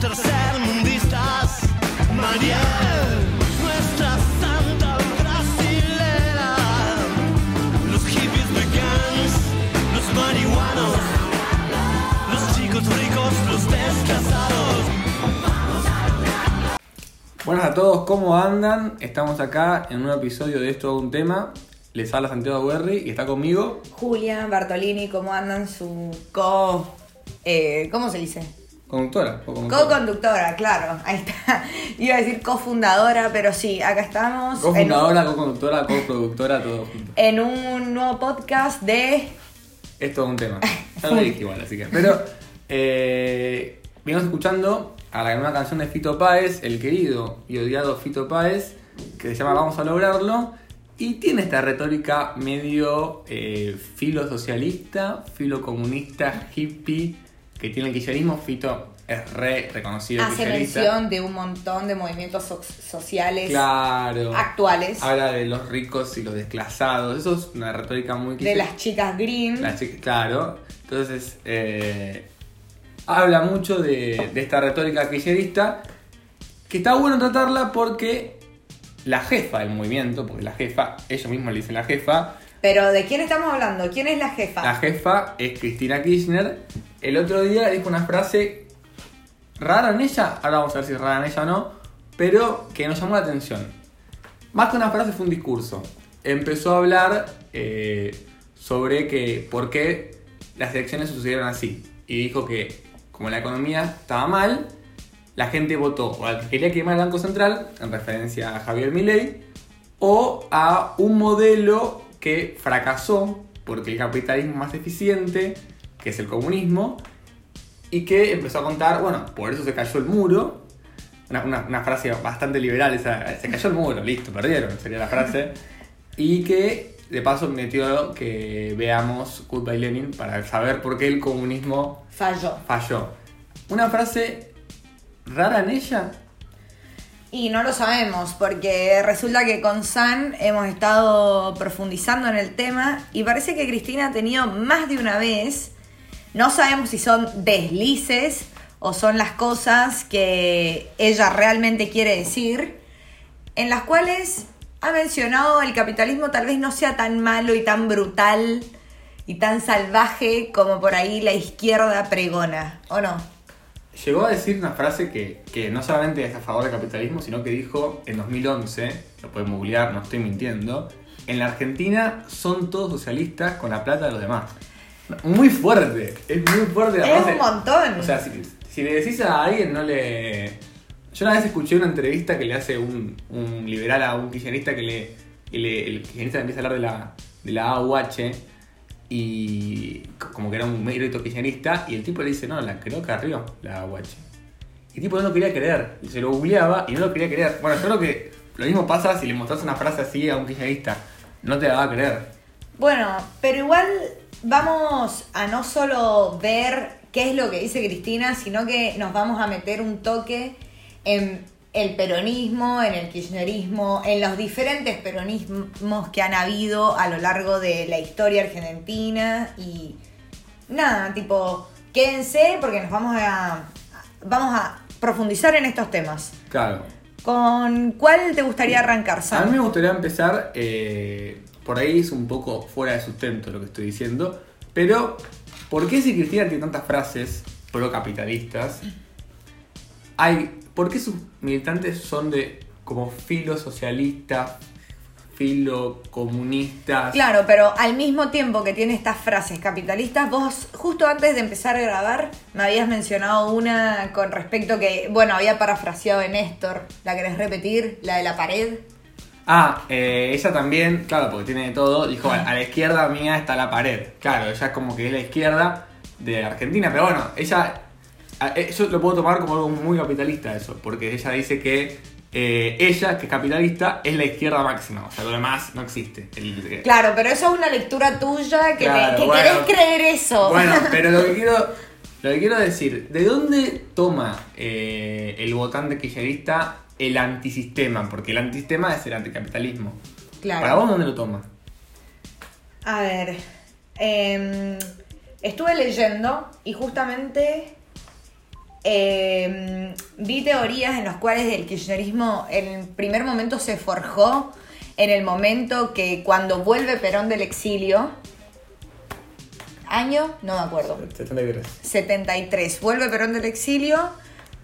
tercermundistas. Mariel, nuestra santa brasilera. Los hippies veganos, los marihuanos, los chicos ricos, los descasados. Buenas a todos, ¿cómo andan? Estamos acá en un nuevo episodio de Esto un tema. Les habla Santiago Guerri y está conmigo. Julia Bartolini, ¿cómo andan su co... eh, ¿Cómo se dice? Conductora. Co-conductora, claro, ahí está. Iba a decir cofundadora, pero sí, acá estamos Cofundadora, co-conductora, coproductora, todo junto. en un nuevo podcast de... Es todo un tema. Ya lo dije igual, así que. Pero, eh, venimos escuchando a la nueva canción de Fito Páez, el querido y odiado Fito Páez, que se llama Vamos a lograrlo. Y tiene esta retórica medio eh, filo socialista, filo comunista, hippie, que tiene el kirchnerismo. Fito es re reconocido Hace mención de un montón de movimientos so- sociales Claro. actuales, Habla de los ricos y los desclasados. Eso es una retórica muy de las chicas green. claro. Entonces, eh, habla mucho de, de esta retórica kirchnerista que está bueno tratarla porque la jefa del movimiento, porque la jefa, ellos mismos le dicen la jefa, Pero ¿de quién estamos hablando? ¿Quién es la jefa? la jefa es Cristina Kirchner. El otro día dijo una frase rara en ella, ahora vamos a ver si es rara en ella o no, pero que nos llamó la atención. Más que una frase fue un discurso. Empezó a hablar eh, sobre que por qué las elecciones sucedieron así. Y dijo que como la economía estaba mal, la gente votó o al que quería quemar el Banco Central, en referencia a Javier Milei, o a un modelo que fracasó porque el capitalismo más eficiente, que es el comunismo, y que empezó a contar, bueno, por eso se cayó el muro, una, una- una frase bastante liberal, esa, se cayó el muro, listo, perdieron, sería la frase, y que de paso metió que veamos Goodbye Lenin para saber por qué el comunismo Falló. falló. Una frase rara en ella, Y no lo sabemos, porque resulta que con San hemos estado profundizando en el tema y parece que Cristina ha tenido más de una vez, no sabemos si son deslices o son las cosas que ella realmente quiere decir, en las cuales ha mencionado el capitalismo tal vez no sea tan malo y tan brutal y tan salvaje como por ahí la izquierda pregona, ¿o no? Llegó a decir una frase que, que no solamente es a favor del capitalismo, sino que dijo en 2011, lo pueden googlear, no estoy mintiendo, en la Argentina son todos socialistas con la plata de los demás. Muy fuerte, es muy fuerte la Es un montón. O sea, si, si le decís a alguien, no le... Yo una vez escuché una entrevista que le hace un, un liberal a un kirchnerista que le, que le- el kirchnerista le empieza a hablar de la, de la AUH y como que era un mérito kirchnerista y el tipo le dice, no, la creo que arriba, la AUH. Y el tipo no lo quería creer, se lo googleaba y no lo quería creer. Bueno, yo creo que lo mismo pasa si le mostrás una frase así a un kirchnerista, no te la va a creer. Bueno, pero igual vamos a no solo ver qué es lo que dice Cristina, sino que nos vamos a meter un toque en el peronismo, en el kirchnerismo, en los diferentes peronismos que han habido a lo largo de la historia argentina y nada, tipo, quédense porque nos vamos a vamos a profundizar en estos temas. Claro. ¿Con cuál te gustaría arrancar, A Sam? mí me gustaría empezar, eh, por ahí es un poco fuera de sustento lo que estoy diciendo, pero ¿por qué si Cristina tiene tantas frases pro-capitalistas, hay, ¿por qué sus militantes son de como filo socialista, filo comunistas? Claro, pero al mismo tiempo que tiene estas frases capitalistas, vos justo antes de empezar a grabar me habías mencionado una con respecto que, bueno, había parafraseado en Néstor. ¿La querés repetir? La de la pared. Ah, eh, ella también, claro, porque tiene de todo, dijo, a, a la izquierda mía está la pared. Claro, ella es como que es la izquierda de Argentina, pero bueno, ella, eh, yo lo puedo tomar como algo muy capitalista eso, porque ella dice que eh, ella, que es capitalista, es la izquierda máxima, o sea, lo demás no existe. El- Claro, pero eso es una lectura tuya que, te- Claro, que bueno. querés creer eso. Bueno, pero lo que quiero, lo que quiero decir, ¿de dónde toma eh, el votante kirchnerista el antisistema? Porque el antisistema es el anticapitalismo. Claro. ¿Para vos dónde lo toma? A ver, em, estuve leyendo y justamente eh, vi teorías en las cuales el kirchnerismo en el primer momento se forjó en el momento que cuando vuelve Perón del exilio, año, no me acuerdo, 73. 73. Vuelve Perón del exilio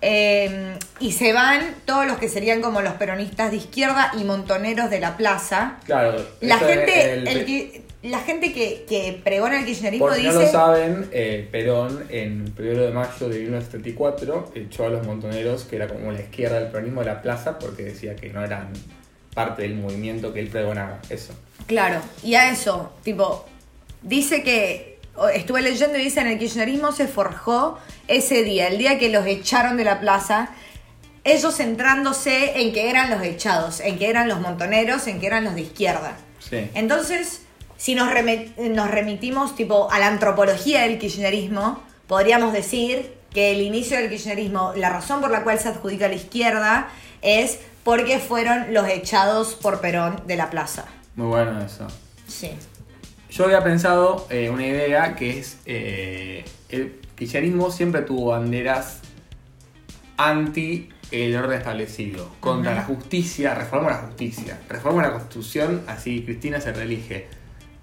eh, y se van todos los que serían como los peronistas de izquierda y montoneros de la plaza. Claro. La gente, en el- el ki- la gente que, que pregona el kirchnerismo Por si no dice... lo saben, eh, Perón en primero de mayo de 1974 echó a los montoneros, que era como la izquierda del peronismo de la plaza, porque decía que no eran parte del movimiento que él pregonaba. Eso. Claro, y a eso, tipo, dice que, estuve leyendo y dice en el kirchnerismo se forjó ese día, el día que los echaron de la plaza, ellos centrándose en que eran los echados, en que eran los montoneros, en que eran los de izquierda. Sí. Entonces, si nos, nos remitimos tipo a la antropología del kirchnerismo, podríamos decir que el inicio del kirchnerismo, la razón por la cual se adjudica a la izquierda es porque fueron los echados por Perón de la plaza. Muy bueno eso. Sí. Yo había pensado eh, una idea que es eh, el kirchnerismo siempre tuvo banderas anti el orden establecido, contra la justicia, reforma la justicia, reforma la constitución, así Cristina se reelige,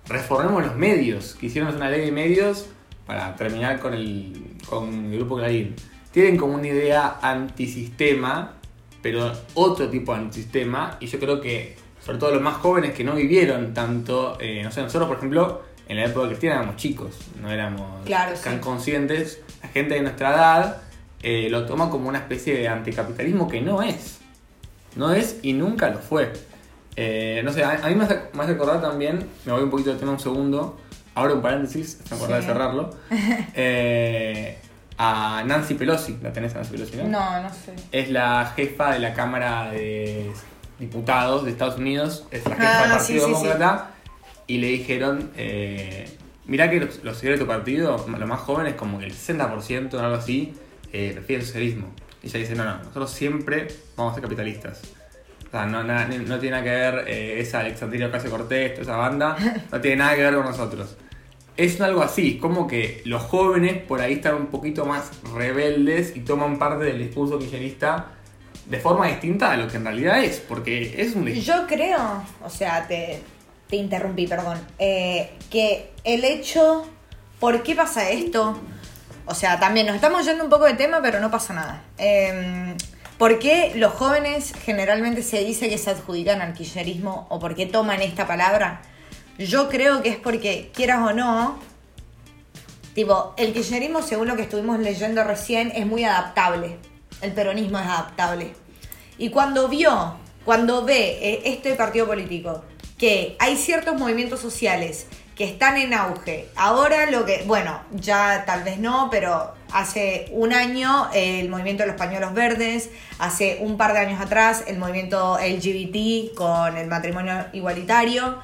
reformemos los medios, que hicieron una ley de medios para terminar con el, con el grupo Clarín. Tienen como una idea antisistema, pero otro tipo de antisistema, y yo creo que, sobre todo los más jóvenes que no vivieron tanto, eh, no sé, nosotros por ejemplo, en la época de Cristina éramos chicos, no éramos Claro, tan sí. conscientes, la gente de nuestra edad eh, lo toma como una especie de anticapitalismo que no es. No es y nunca lo fue. Eh, no sé, a, a mí me hace, me hace acordar también, me voy un poquito de tema un segundo, abro un paréntesis, me acordar Sí. de cerrarlo, a Nancy Pelosi, ¿la tenés a Nancy Pelosi? No, No, no sé. Es la jefa de la Cámara de Diputados de Estados Unidos, es la jefa Ah, del sí, Partido sí, sí. Demócrata, y le dijeron, eh, mirá que los, los seguidores de tu partido, los más jóvenes, como que el 60% o algo así, eh, prefieren el socialismo. Y ella dice, no, no, nosotros siempre vamos a ser capitalistas. O sea, no, nada- no tiene nada que ver eh, esa Alexandria Ocasio Cortés, toda esa banda, no tiene nada que ver con nosotros. Es algo así, como que los jóvenes por ahí están un poquito más rebeldes y toman parte del discurso kirchnerista de forma distinta a lo que en realidad es, porque es un. Yo creo, o sea, te, te interrumpí, perdón, eh, que el hecho, ¿por qué pasa esto? O sea, también nos estamos yendo un poco de tema, pero no pasa nada. Eh, ¿Por qué los jóvenes generalmente se dice que se adjudican al kirchnerismo o por qué toman esta palabra? Yo creo que es porque, quieras o no, tipo, el kirchnerismo, según lo que estuvimos leyendo recién, es muy adaptable. El peronismo es adaptable. Y cuando vio, cuando ve eh, este partido político, que hay ciertos movimientos sociales que están en auge, ahora lo que, bueno, ya tal vez no, pero hace un año el movimiento de los pañuelos verdes, hace un par de años atrás el movimiento LGBT con el matrimonio igualitario,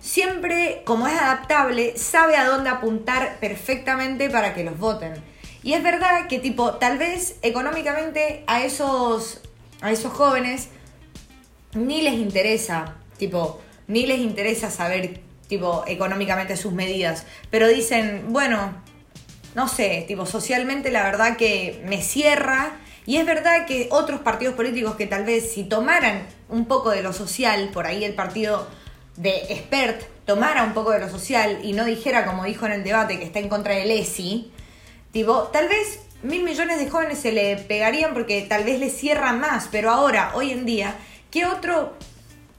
siempre, como es adaptable, sabe a dónde apuntar perfectamente para que los voten. Y es verdad que, tipo, tal vez económicamente a esos, a esos jóvenes ni les interesa, tipo, ni les interesa saber, tipo, económicamente sus medidas. Pero dicen, bueno, no sé, tipo, socialmente la verdad que me cierra. Y es verdad que otros partidos políticos que tal vez si tomaran un poco de lo social, por ahí el partido de Expert tomara un poco de lo social y no dijera, como dijo en el debate, que está en contra del ESI, tipo, tal vez mil millones de jóvenes se le pegarían porque tal vez les cierra más, pero ahora, hoy en día, ¿qué otro,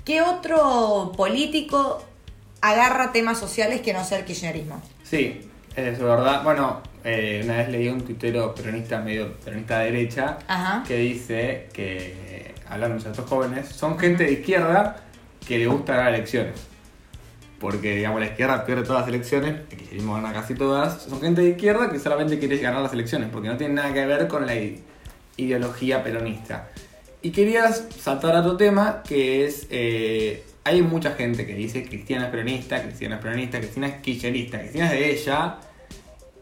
qué otro político agarra temas sociales que no sea el kirchnerismo? Sí, es verdad. Bueno, eh, una vez leí un tuitero peronista, medio peronista de derecha, Ajá. que dice que, hablando de estos jóvenes, son gente de izquierda que le gusta ganar elecciones. Porque, digamos, la izquierda pierde todas las elecciones, el kirchnerismo gana casi todas. Son gente de izquierda que solamente quiere ganar las elecciones, porque no tiene nada que ver con la ideología peronista. Y querías saltar a otro tema, que es, eh, hay mucha gente que dice Cristina es peronista, Cristina es peronista, Cristina es kirchnerista, Cristina es de ella.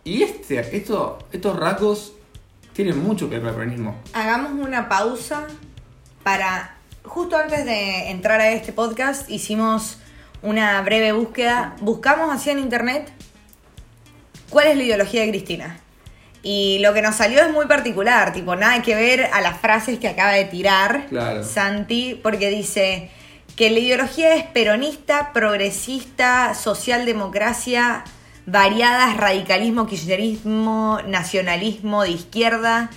Y este, esto, estos rasgos tienen mucho que ver con el peronismo. Hagamos una pausa para, justo antes de entrar a este podcast, hicimos una breve búsqueda, buscamos así en internet cuál es la ideología de Cristina. Y lo que nos salió es muy particular, tipo, nada que ver a las frases que acaba de tirar Claro. Santi, porque dice que la ideología es peronista, progresista, socialdemocracia, variadas, radicalismo, kirchnerismo, nacionalismo de izquierda,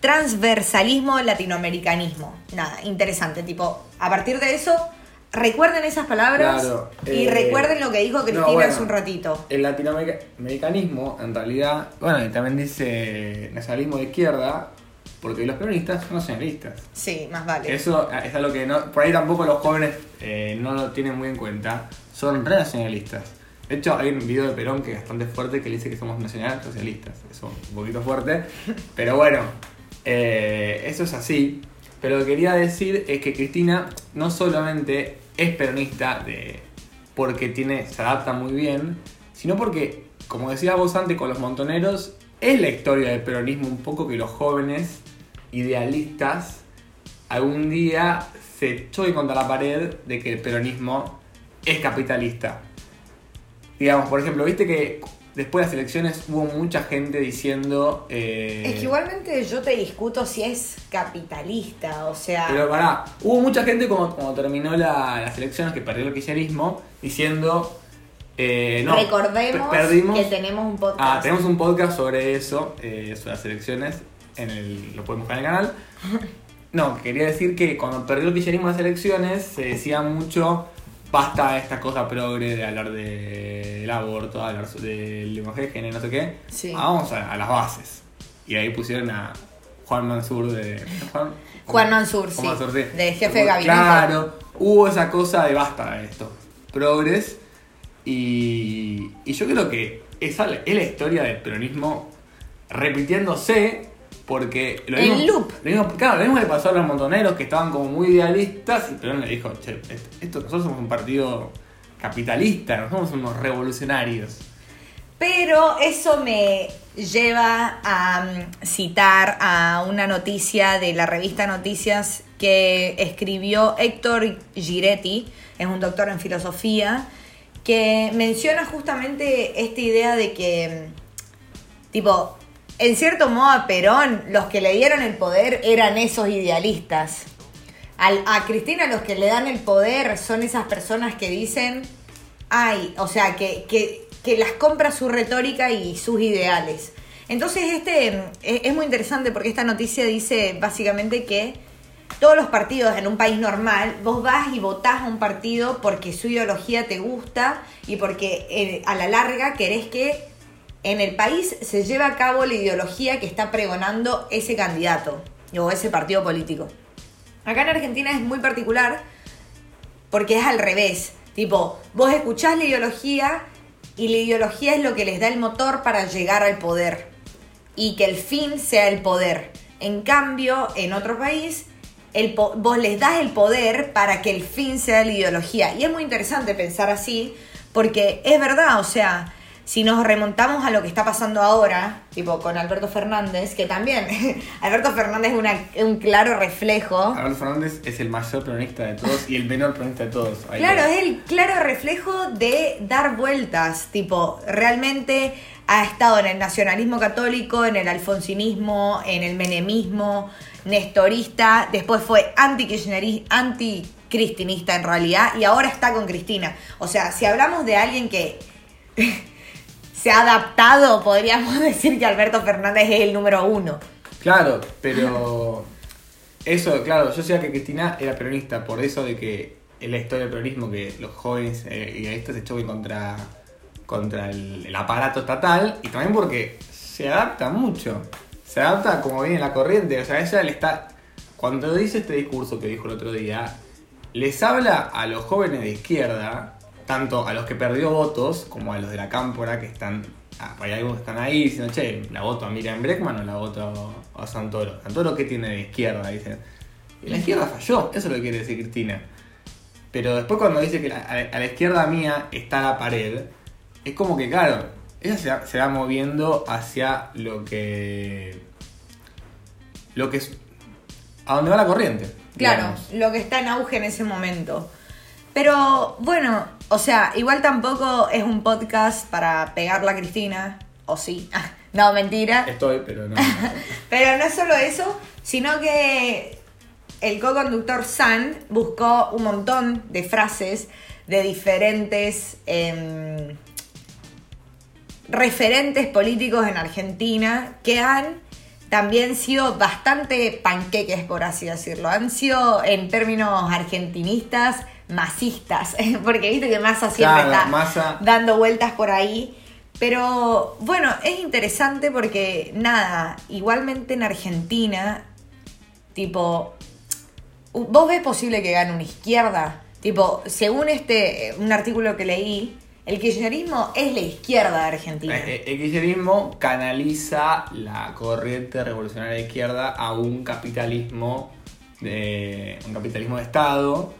transversalismo, latinoamericanismo. Nada, interesante, tipo, a partir de eso, recuerden esas palabras Claro, y eh, recuerden lo que dijo Cristina no, bueno. hace un ratito. El latinoamericanismo, en realidad, bueno, y también dice nacionalismo de izquierda, porque los peronistas son nacionalistas. Sí, más vale. Eso es algo que no, por ahí tampoco los jóvenes eh, no lo tienen muy en cuenta. Son re nacionalistas. De hecho, hay un video de Perón que es bastante fuerte que le dice que somos nacional socialistas. Eso es un poquito fuerte. Pero bueno, eh, eso es así. Pero lo que quería decir es que Cristina no solamente es peronista de, porque tiene, se adapta muy bien, sino porque, como decías vos antes con los montoneros, es la historia del peronismo un poco que los jóvenes idealistas algún día se choquen contra la pared de que el peronismo es capitalista. Digamos, por ejemplo, viste que después de las elecciones hubo mucha gente diciendo... eh, Es que igualmente yo te discuto si es capitalista, o sea... Pero pará, hubo mucha gente cuando, cuando terminó la- las elecciones que perdió el kirchnerismo diciendo... eh, no, Recordemos pe- perdimos, que tenemos un podcast. Ah, tenemos un podcast sobre eso, eh, sobre las elecciones, en el, lo pueden buscar en el canal. No, quería decir que cuando perdió el kirchnerismo las elecciones se decía mucho, basta esta cosa progre de hablar de- del aborto, hablar del lenguaje de género, no sé qué. Sí. Vamos a, a las bases. Y ahí pusieron a Juan Mansur de... Juan, Juan Mansur, sí, Mansur, de jefe de gabinete. Claro, hubo esa cosa de basta de esto. Progres. Y, y yo creo que esa es la historia del peronismo repitiéndose porque lo En mismo, loop. lo mismo- claro, lo mismo le pasó a los montoneros que estaban como muy idealistas y Perón le dijo, che, esto, esto- nosotros somos un partido capitalista, no somos unos revolucionarios. Pero eso me lleva a mm, citar a una noticia de la revista Noticias que escribió Héctor Giretti, es un doctor en filosofía, que menciona justamente esta idea de que, mm, tipo, en cierto modo a Perón los que le dieron el poder eran esos idealistas. Al- a Cristina los que le dan el poder son esas personas que dicen, ay, o sea, que, que, que las compra su retórica y sus ideales. Entonces, este es, es muy interesante porque esta noticia dice básicamente que todos los partidos en un país normal, vos vas y votás a un partido porque su ideología te gusta y porque eh, a la larga querés que en el país se lleve a cabo la ideología que está pregonando ese candidato o ese partido político. Acá en Argentina es muy particular porque es al revés. Tipo, vos escuchás la ideología y la ideología es lo que les da el motor para llegar al poder. Y que el fin sea el poder. En cambio, en otro país, el vos les das el poder para que el fin sea la ideología. Y es muy interesante pensar así, porque es verdad, o sea, si nos remontamos a lo que está pasando ahora, tipo con Alberto Fernández, que también, Alberto Fernández es una- un claro reflejo. Alberto Fernández es el mayor peronista de todos y el menor peronista de todos. Ahí Claro, es el claro reflejo de dar vueltas, tipo, realmente ha estado en el nacionalismo católico, en el alfonsinismo, en el menemismo, nestorista, después fue anti anticristinista en realidad, y ahora está con Cristina. O sea, si hablamos de alguien que se ha adaptado, podríamos decir que Alberto Fernández es el número uno. Claro, pero eso, claro, yo decía que Cristina era peronista, por eso de que es la historia del peronismo que los jóvenes eh, idealistas se choquen contra, contra el aparato estatal y también porque se adapta mucho, se adapta como viene la corriente, o sea, ella le está, cuando dice este discurso que dijo el otro día, les habla a los jóvenes de izquierda, tanto a los que perdió votos como a los de la cámpora que están, ah, hay algunos que están ahí diciendo, che, la voto a Miriam Breckman o la voto a Santoro. Santoro, ¿qué tiene de izquierda? Dicen. Y la izquierda falló, eso es lo que quiere decir Cristina. Pero después cuando dice que la- a, la, izquierda mía está la pared, es como que, claro, ella se, va- se va moviendo hacia lo que... Lo que es... A donde va la corriente. Claro, digamos. lo que está en auge en ese momento. Pero bueno, o sea, igual tampoco es un podcast para pegarla a Cristina, o sí. No, mentira. Estoy, pero no. Pero no es solo eso, sino que el co-conductor San buscó un montón de frases de diferentes em, referentes políticos en Argentina que han también sido bastante panqueques, por así decirlo. Han sido, en términos argentinistas, masistas. Porque viste que Massa siempre Claro, está dando vueltas por ahí. Pero bueno, es interesante porque nada, igualmente en Argentina, tipo, ¿vos ves posible que gane una izquierda? Tipo, según este, un artículo que leí, el kirchnerismo es la izquierda de Argentina. Eh, eh, El kirchnerismo canaliza la corriente revolucionaria de izquierda a un capitalismo de un capitalismo de Estado.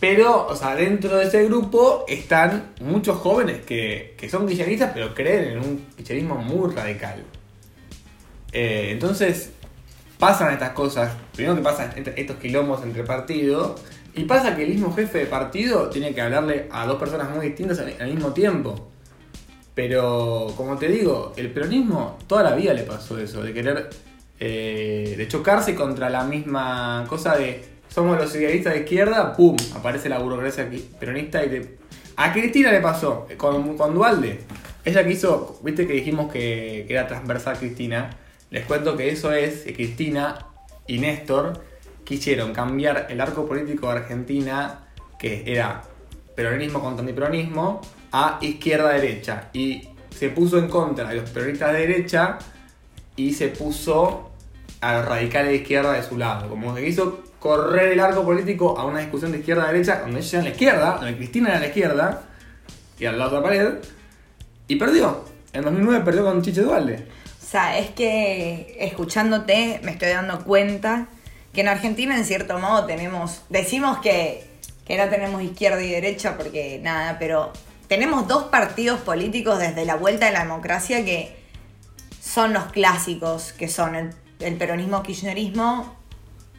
Pero, o sea, dentro de ese grupo están muchos jóvenes que, que son kirchneristas, pero creen en un kirchnerismo muy radical. Eh, entonces, pasan estas cosas. Primero que pasan est- estos quilombos entre partidos. Y pasa que el mismo jefe de partido tiene que hablarle a dos personas muy distintas al mismo tiempo. Pero, como te digo, el peronismo toda la vida le pasó eso, de querer, eh, de chocarse contra la misma cosa de somos los idealistas de izquierda, ¡pum! Aparece la burocracia peronista y te... A Cristina le pasó, con, con Dualde. Ella quiso, viste que dijimos que, que era transversal Cristina. Les cuento que eso es que Cristina y Néstor quisieron cambiar el arco político de Argentina, que era peronismo contra antiperonismo, a izquierda-derecha. Y se puso en contra de los peronistas de derecha y se puso a los radicales de izquierda de su lado. Como que quiso correr el arco político a una discusión de izquierda-derecha, donde ella era la izquierda, donde Cristina era la izquierda, y de la pared, y perdió. En 2009 perdió con Chiche Dualde. O sea, es que escuchándote me estoy dando cuenta que en Argentina en cierto modo tenemos, decimos que, que no tenemos izquierda y derecha porque nada, pero tenemos dos partidos políticos desde la vuelta de la democracia que son los clásicos, que son el, el peronismo kirchnerismo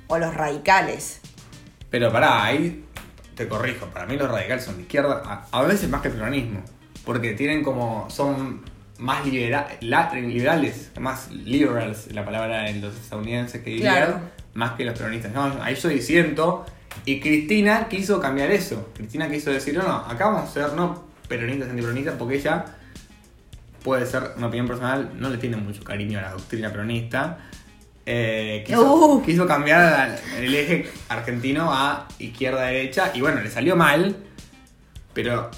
o los radicales. Pero pará, ahí te corrijo. Para mí los radicales son de izquierda, a, a veces más que el peronismo. Porque tienen como. son más libera- liberales, más liberals, la palabra de los estadounidenses que dirían, Claro. más que los peronistas. No, ahí yo disiento. Y Cristina quiso cambiar eso. Cristina quiso decir, no, no, acá vamos a ser no peronistas, antiperonistas, porque ella puede ser una opinión personal, no le tiene mucho cariño a la doctrina peronista. Eh, quiso, Uh. quiso cambiar el eje argentino a izquierda-derecha y bueno, le salió mal, pero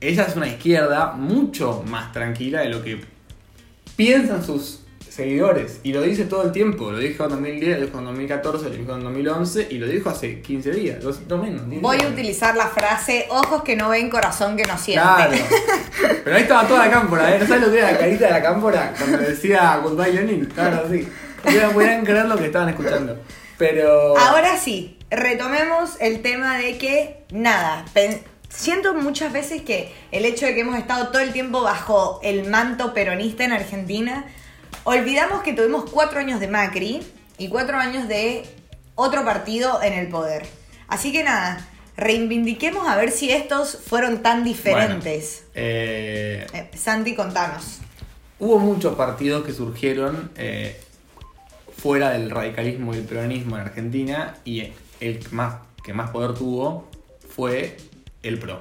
ella es una izquierda mucho más tranquila de lo que piensan sus seguidores y lo dice todo el tiempo, lo dijo en 2010, lo dijo en 2014, lo dijo en 2011 y lo dijo hace 15 días, no menos. 10 Voy a utilizar la frase ojos que no ven, corazón que no siente. Claro. Pero ahí estaba toda la cámpora, ¿eh? ¿No sabes lo que era la carita de la cámpora cuando decía Goodbye Lenin? Claro, sí. Podían creer lo que estaban escuchando. Pero. Ahora sí, retomemos el tema de que, nada, siento muchas veces que el hecho de que hemos estado todo el tiempo bajo el manto peronista en Argentina, olvidamos que tuvimos cuatro años de Macri y cuatro años de otro partido en el poder. Así que nada, reivindiquemos a ver si estos fueron tan diferentes. Bueno, eh, Eh, Santi, contanos. hubo muchos partidos que surgieron eh, fuera del radicalismo y el peronismo en Argentina y el que más, que más poder tuvo fue el PRO.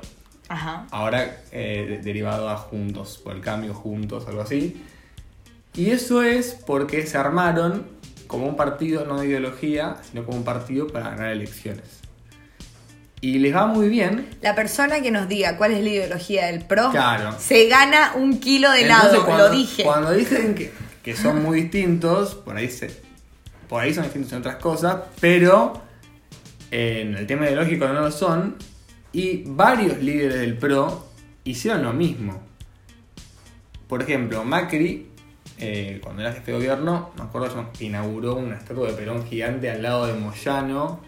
Ajá. ahora eh, de- derivado a Juntos, por el cambio Juntos, algo así. Y eso es porque se armaron como un partido, no de ideología, sino como un partido para ganar elecciones. Y les va muy bien. La persona que nos diga cuál es la ideología del PRO Claro. se gana un kilo de Entonces, helado, cuando, lo dije. Cuando dicen que, que son muy distintos, por ahí, se, por ahí son distintos en otras cosas, pero en el tema ideológico no lo son. Y varios líderes del PRO hicieron lo mismo. Por ejemplo, Macri, eh, cuando era jefe de gobierno, me acuerdo que inauguró una estatua de Perón gigante al lado de Moyano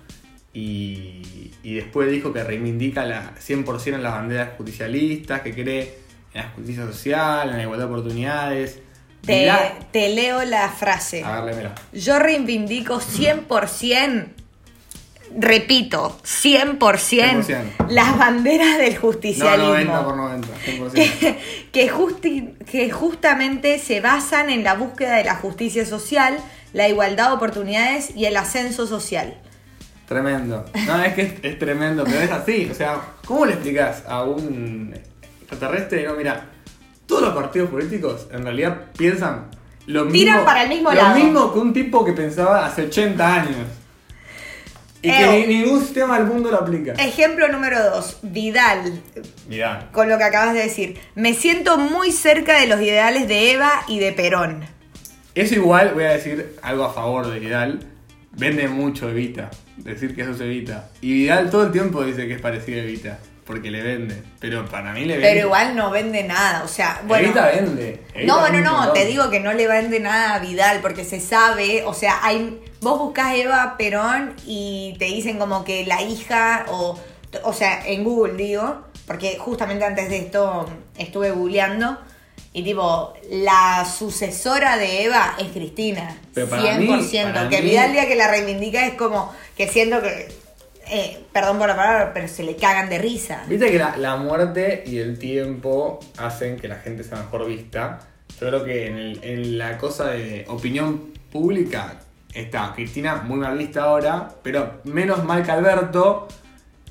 y, después dijo que reivindica la 100% en las banderas justicialistas, que cree en la justicia social, en la igualdad de oportunidades. Te, leo la frase. A ver, léemela. Yo reivindico 100%, repito, 100%, 100%. las banderas del No, justicialismo. 90 por 90, 100%. que, que, justi- que justamente se basan en la búsqueda de la justicia social, la igualdad de oportunidades y el ascenso social. Tremendo. No, es que es, es tremendo, pero es así. O sea, ¿cómo le explicas a un extraterrestre? No, mira, todos los partidos políticos en realidad piensan lo mismo. Tiran para el mismo lo lado. mismo que un tipo que pensaba hace 80 años. Y Eh, que ni- ningún sistema del mundo lo aplica. Ejemplo número dos, Vidal, Mirá. con lo que acabas de decir. Me siento muy cerca de los ideales de Eva y de Perón. Eso igual, voy a decir algo a favor de Vidal. Vende mucho Evita. Decir que eso es Evita. Y Vidal todo el tiempo dice que es parecido a Evita. Porque le vende. Pero para mí le vende. Pero igual no vende nada, o sea, bueno. Evita vende. Evita No, vende no, no, montón. te digo que no le vende nada a Vidal porque se sabe, o sea, hay vos buscás Eva Perón y te dicen como que la hija o o sea, en Google digo, porque justamente antes de esto estuve googleando y tipo la sucesora de Eva es Cristina, Pero para 100%, mí- para que mí- Vidal día que la reivindica es como que siento que eh, perdón por la palabra, pero se le cagan de risa. Viste que la, muerte y el tiempo hacen que la gente sea mejor vista. Yo creo que en, el- en la cosa de opinión pública está Cristina muy mal vista ahora, pero menos mal que Alberto.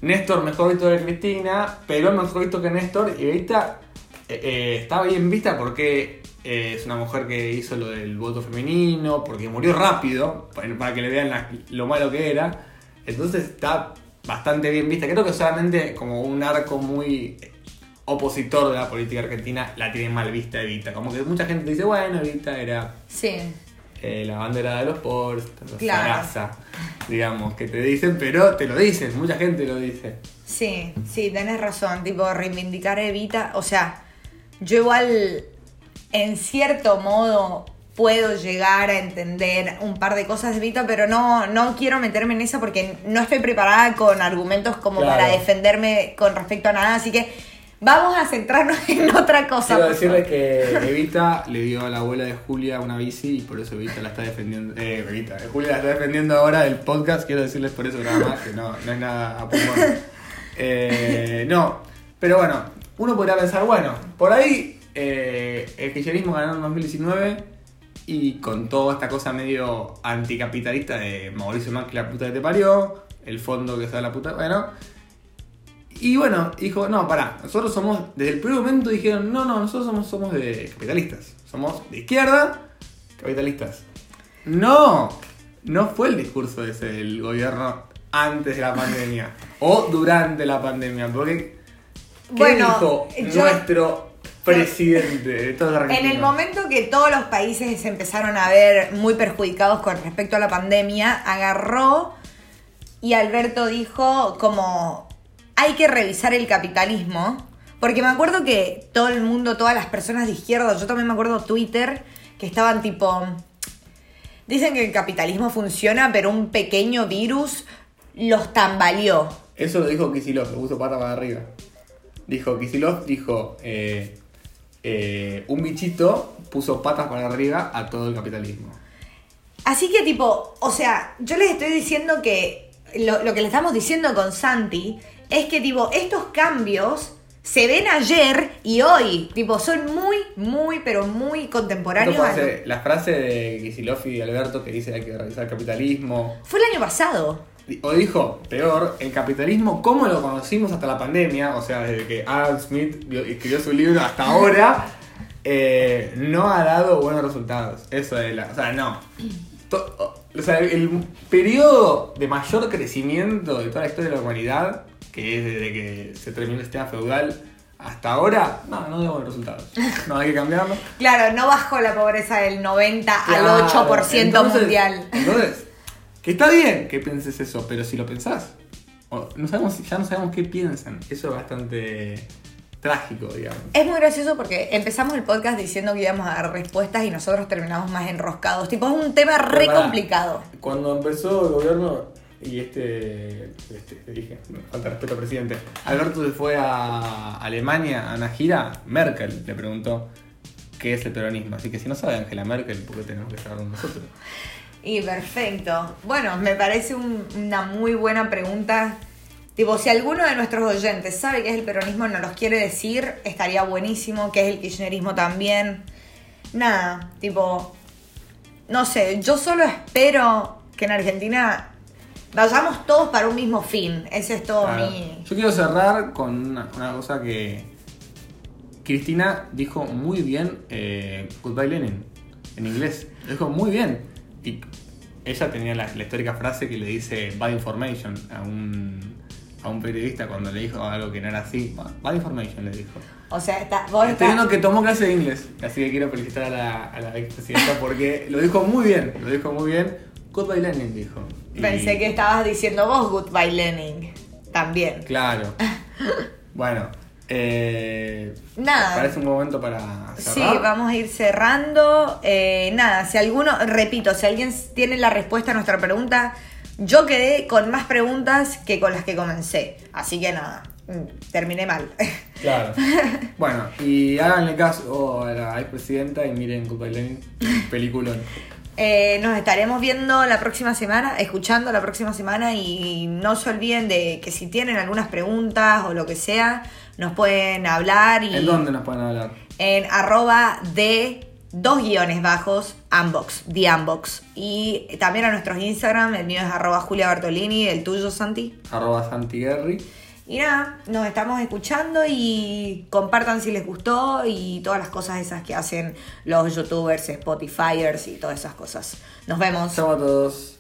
Néstor mejor visto que Cristina, Perón mejor visto que Néstor. Y ahorita eh, eh, está bien vista porque eh, es una mujer que hizo lo del voto femenino, porque murió rápido, para que le vean lo malo que era. Entonces está bastante bien vista. Creo que solamente como un arco muy opositor de la política argentina la tiene mal vista Evita. Como que mucha gente dice, bueno, Evita era Sí. eh, la bandera de los pobres, la Claro. zaraza, digamos, que te dicen, pero te lo dicen, mucha gente lo dice. Sí, sí, tenés razón, tipo reivindicar a Evita, o sea, yo igual en cierto modo puedo llegar a entender un par de cosas de Evita, pero no, no quiero meterme en esa porque no estoy preparada con argumentos como Claro. para defenderme con respecto a nada, así que vamos a centrarnos en otra cosa. Quiero favor. que Evita le dio a la abuela de Julia una bici y por eso Evita la está defendiendo. Eh, Evita, Julia la está defendiendo ahora del podcast. Quiero decirles por eso nada más, que no, no es nada a pulmón. Eh, no, pero bueno, uno podría pensar, bueno, por ahí eh, el kirchnerismo ganó en 2019 y con toda esta cosa medio anticapitalista de Mauricio Macri, la puta que te parió, el fondo que se da la puta, bueno. Y bueno, dijo, no, pará, nosotros somos, desde el primer momento dijeron, no, no, nosotros somos, somos de capitalistas, somos de izquierda, capitalistas. No, no fue el discurso ese del gobierno antes de la pandemia o durante la pandemia, porque ¿qué Bueno, dijo yo- nuestro presidente de toda la En Argentina? el momento que todos los países se empezaron a ver muy perjudicados con respecto a la pandemia, agarró y Alberto dijo como hay que revisar el capitalismo. Porque me acuerdo que todo el mundo, todas las personas de izquierda, yo también me acuerdo Twitter, que estaban tipo... Dicen que el capitalismo funciona, pero un pequeño virus los tambaleó. Eso lo dijo Kisilov, lo puso pata para arriba. Dijo Kisilov, dijo, eh, eh, un bichito puso patas para arriba a todo el capitalismo. Así que tipo, o sea, yo les estoy diciendo que lo, lo que le estamos diciendo con Santi es que tipo, estos cambios se ven ayer y hoy, tipo, son muy, muy, pero muy contemporáneos. hace- la frase de Kisilov y Alberto que dice hay que revisar el capitalismo. Fue el año pasado. O dijo, peor, el capitalismo como lo conocimos hasta la pandemia, o sea, desde que Adam Smith escribió su libro hasta ahora, eh, no ha dado buenos resultados. Eso es la. O sea, no. O sea, el periodo de mayor crecimiento de toda la historia de la humanidad, que es desde que se terminó el sistema feudal hasta ahora, no, no dio buenos resultados. No hay que cambiarlo. Claro, no bajó la pobreza del 90 Claro, al 8% entonces- mundial. Entonces, que está bien que pienses eso, pero si lo pensás, o- no sabemos, ya no sabemos qué piensan. Eso es bastante trágico, digamos. Es muy gracioso porque empezamos el podcast diciendo que íbamos a dar respuestas y nosotros terminamos más enroscados. Tipo, es un tema re pará, complicado. Cuando empezó el gobierno y este, este te dije, falta respeto al presidente, Alberto se fue a Alemania a una gira, Merkel le preguntó qué es el peronismo. Así que si no sabe Angela Merkel, ¿por qué tenemos que saberlo nosotros? Y perfecto. Bueno, me parece un- una muy buena pregunta Tipo, si alguno de nuestros oyentes sabe qué es el peronismo y nos los quiere decir, estaría buenísimo, qué es el kirchnerismo también. Nada, tipo, no sé, yo solo espero que en Argentina vayamos todos para un mismo fin. Ese es todo Claro. mi... Yo quiero cerrar con una, una cosa que Cristina dijo muy bien eh, Goodbye Lenin en inglés. Lo dijo muy bien. Ella tenía la, la histórica frase que le dice bad information a un, a un periodista cuando le dijo algo que no era así. Bad- information le dijo. O sea, está, vos Estoy viendo que tomó clase de inglés, así que quiero felicitar a la, a la expresidenta porque lo dijo muy bien, lo dijo muy bien. Goodbye Lenin dijo. Y- Pensé que estabas diciendo vos Goodbye Lenin. También. Claro. Bueno, eh, Nada. Parece un momento para Sí, cerrar. vamos a ir cerrando. Eh, nada, si alguno, repito, si alguien tiene la respuesta a nuestra pregunta, yo quedé con más preguntas que con las que comencé. Así que nada, mm, terminé mal. Claro. Bueno, y háganle caso a la expresidenta y miren Lenin, peliculón. Eh, nos estaremos viendo la próxima semana, escuchando la próxima semana y no se olviden de que si tienen algunas preguntas o lo que sea, nos pueden hablar y ¿En dónde nos pueden hablar? en arroba de dos guiones bajos, unbox, the unbox. Y también a nuestros Instagram, el mío es arroba Julia Bartolini, el tuyo Santi. Arroba Santiguerri. Y nada, nos estamos escuchando y compartan si les gustó y todas las cosas esas que hacen los youtubers, spotifyers y todas esas cosas. Nos vemos. Chau a todos.